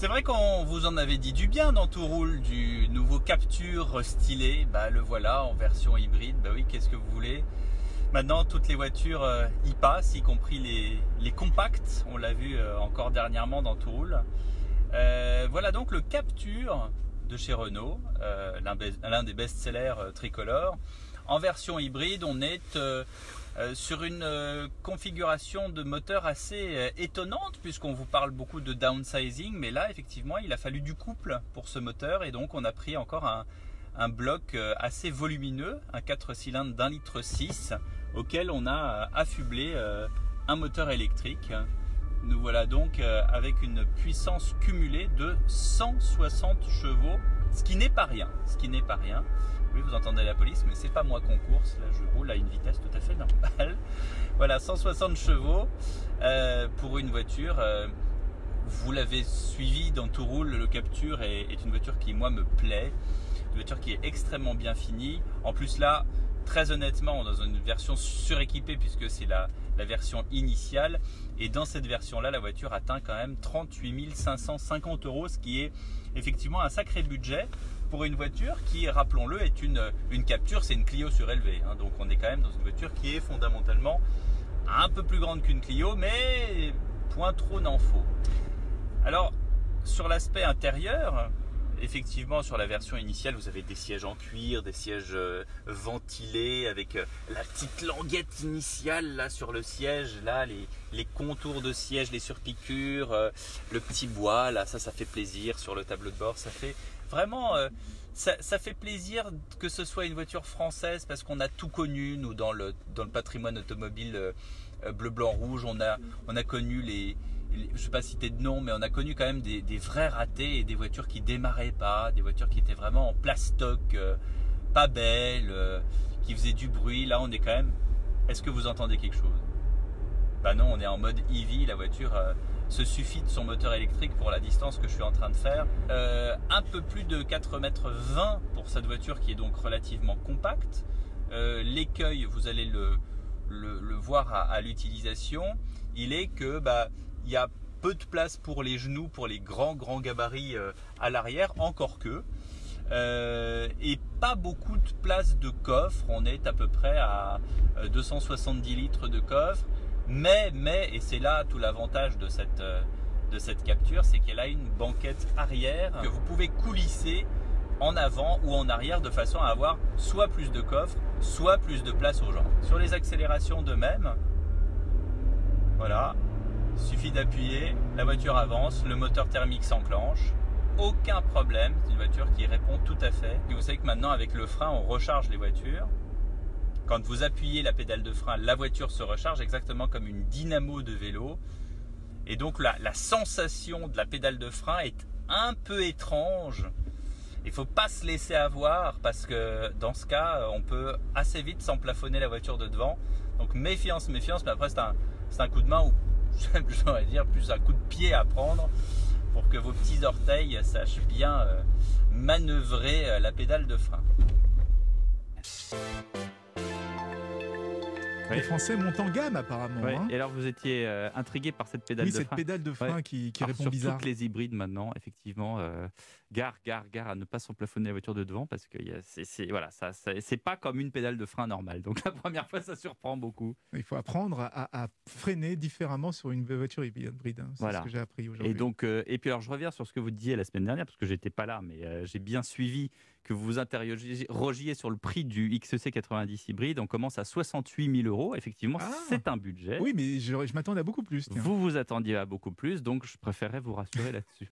C'est vrai qu'on vous en avait dit du bien dans tout roule du nouveau Capture stylé. Bah le voilà en version hybride. Bah oui, qu'est-ce que vous voulez? Maintenant, toutes les voitures euh, y passent, y compris les, compacts. On l'a vu euh, encore dernièrement dans tout roule. Euh, voilà donc le Capture de chez Renault, l'un des best-sellers tricolores. En version hybride, on est euh, sur une euh, configuration de moteur assez euh, étonnante puisqu'on vous parle beaucoup de downsizing mais là effectivement il a fallu du couple pour ce moteur et donc on a pris encore un, bloc assez volumineux, un 4 cylindres d'un litre 6 auquel on a affublé un moteur électrique. Nous voilà donc avec une puissance cumulée de 160 chevaux, ce qui n'est pas rien, ce qui n'est pas rien. Oui, vous entendez la police, mais c'est pas moi qu'on course. Là, je roule à une vitesse tout à fait normale. voilà, 160 chevaux euh, pour une voiture. Euh, vous l'avez suivi dans tout roule. Le Capture est, une voiture qui, moi, me plaît. Une voiture qui est extrêmement bien finie. En plus, là, très honnêtement, dans une version suréquipée, puisque c'est la, version initiale. Et dans cette version-là, la voiture atteint quand même 38 550 euros, ce qui est effectivement un sacré budget pour une voiture qui, rappelons-le, est une, une capture, c'est une Clio surélevée. Hein. donc on est quand même dans une voiture qui est fondamentalement un peu plus grande qu'une Clio, mais point trop n'en faut. Alors, sur l'aspect intérieur, effectivement, sur la version initiale, vous avez des sièges en cuir, des sièges euh, ventilés avec euh, la petite languette initiale sur le siège, là les, contours de siège, les surpiqûres, euh, le petit bois là, ça, ça fait plaisir sur le tableau de bord. Ça fait vraiment, ça, fait plaisir que ce soit une voiture française parce qu'on a tout connu nous dans le patrimoine automobile bleu, blanc, rouge. On a connu les je ne vais pas citer de nom, mais on a connu quand même des, vrais ratés et des voitures qui démarraient pas, des voitures qui étaient vraiment en plastoc, euh, pas belles, euh, qui faisaient du bruit. Là, on est quand même. Est-ce que vous entendez quelque chose? Bah non, on est en mode EV. La voiture euh, se suffit de son moteur électrique pour la distance que je suis en train de faire. un peu plus de 4 mètres 20 pour cette voiture qui est donc relativement compacte. L'écueil, vous allez le, le, voir à, à l'utilisation, il est que bah, il y a peu de place pour les genoux, pour les grands grands gabarits euh, à l'arrière, encore que. Euh, et pas beaucoup de place de coffre. On est à peu près à 270 euh, litres de coffre. Mais, mais, et c'est là tout l'avantage de cette, de cette capture, c'est qu'elle a une banquette arrière que vous pouvez coulisser en avant ou en arrière de façon à avoir soit plus de coffre, soit plus de place aux gens. Sur les accélérations de même, voilà, il suffit d'appuyer, la voiture avance, le moteur thermique s'enclenche. Aucun problème, c'est une voiture qui répond tout à fait. Et vous savez que maintenant avec le frein, on recharge les voitures. Quand vous appuyez la pédale de frein, la voiture se recharge exactement comme une dynamo de vélo. Et donc la, la sensation de la pédale de frein est un peu étrange. Il faut pas se laisser avoir parce que dans ce cas, on peut assez vite s'emplafonner la voiture de devant. Donc méfiance, méfiance, mais après c'est un, un, coup de main où j'aurais dire, plus un coup de pied à prendre pour que vos petits orteils sachent bien euh, manœuvrer euh, la pédale de frein. Les Français montent en gamme apparemment. Hein. Et alors vous étiez euh, intrigué par cette pédale de frein. Oui, cette pédale de frein qui, qui répond bizarre. Toutes les hybrides maintenant, effectivement, euh, gare, gare, gare à ne pas s'emplafonner la voiture de devant parce que c'est voilà, ça, c'est pas comme une pédale de frein normale. Donc la première fois, ça surprend beaucoup. Il faut apprendre à, freiner différemment sur une voiture hybride. Hein. C'est ce que j'ai appris aujourd'hui. Et donc, euh, et puis alors je reviens sur ce que vous disiez la semaine dernière parce que j'étais pas là, mais j'ai bien suivi que vous vous interrogiez sur le prix du XC 90 hybride. On commence à 68 000 euros. Effectivement, ah. c'est un budget. Oui, mais je, je m'attendais à beaucoup plus. Vous vous attendiez à beaucoup plus, donc je préférerais vous rassurer là-dessus.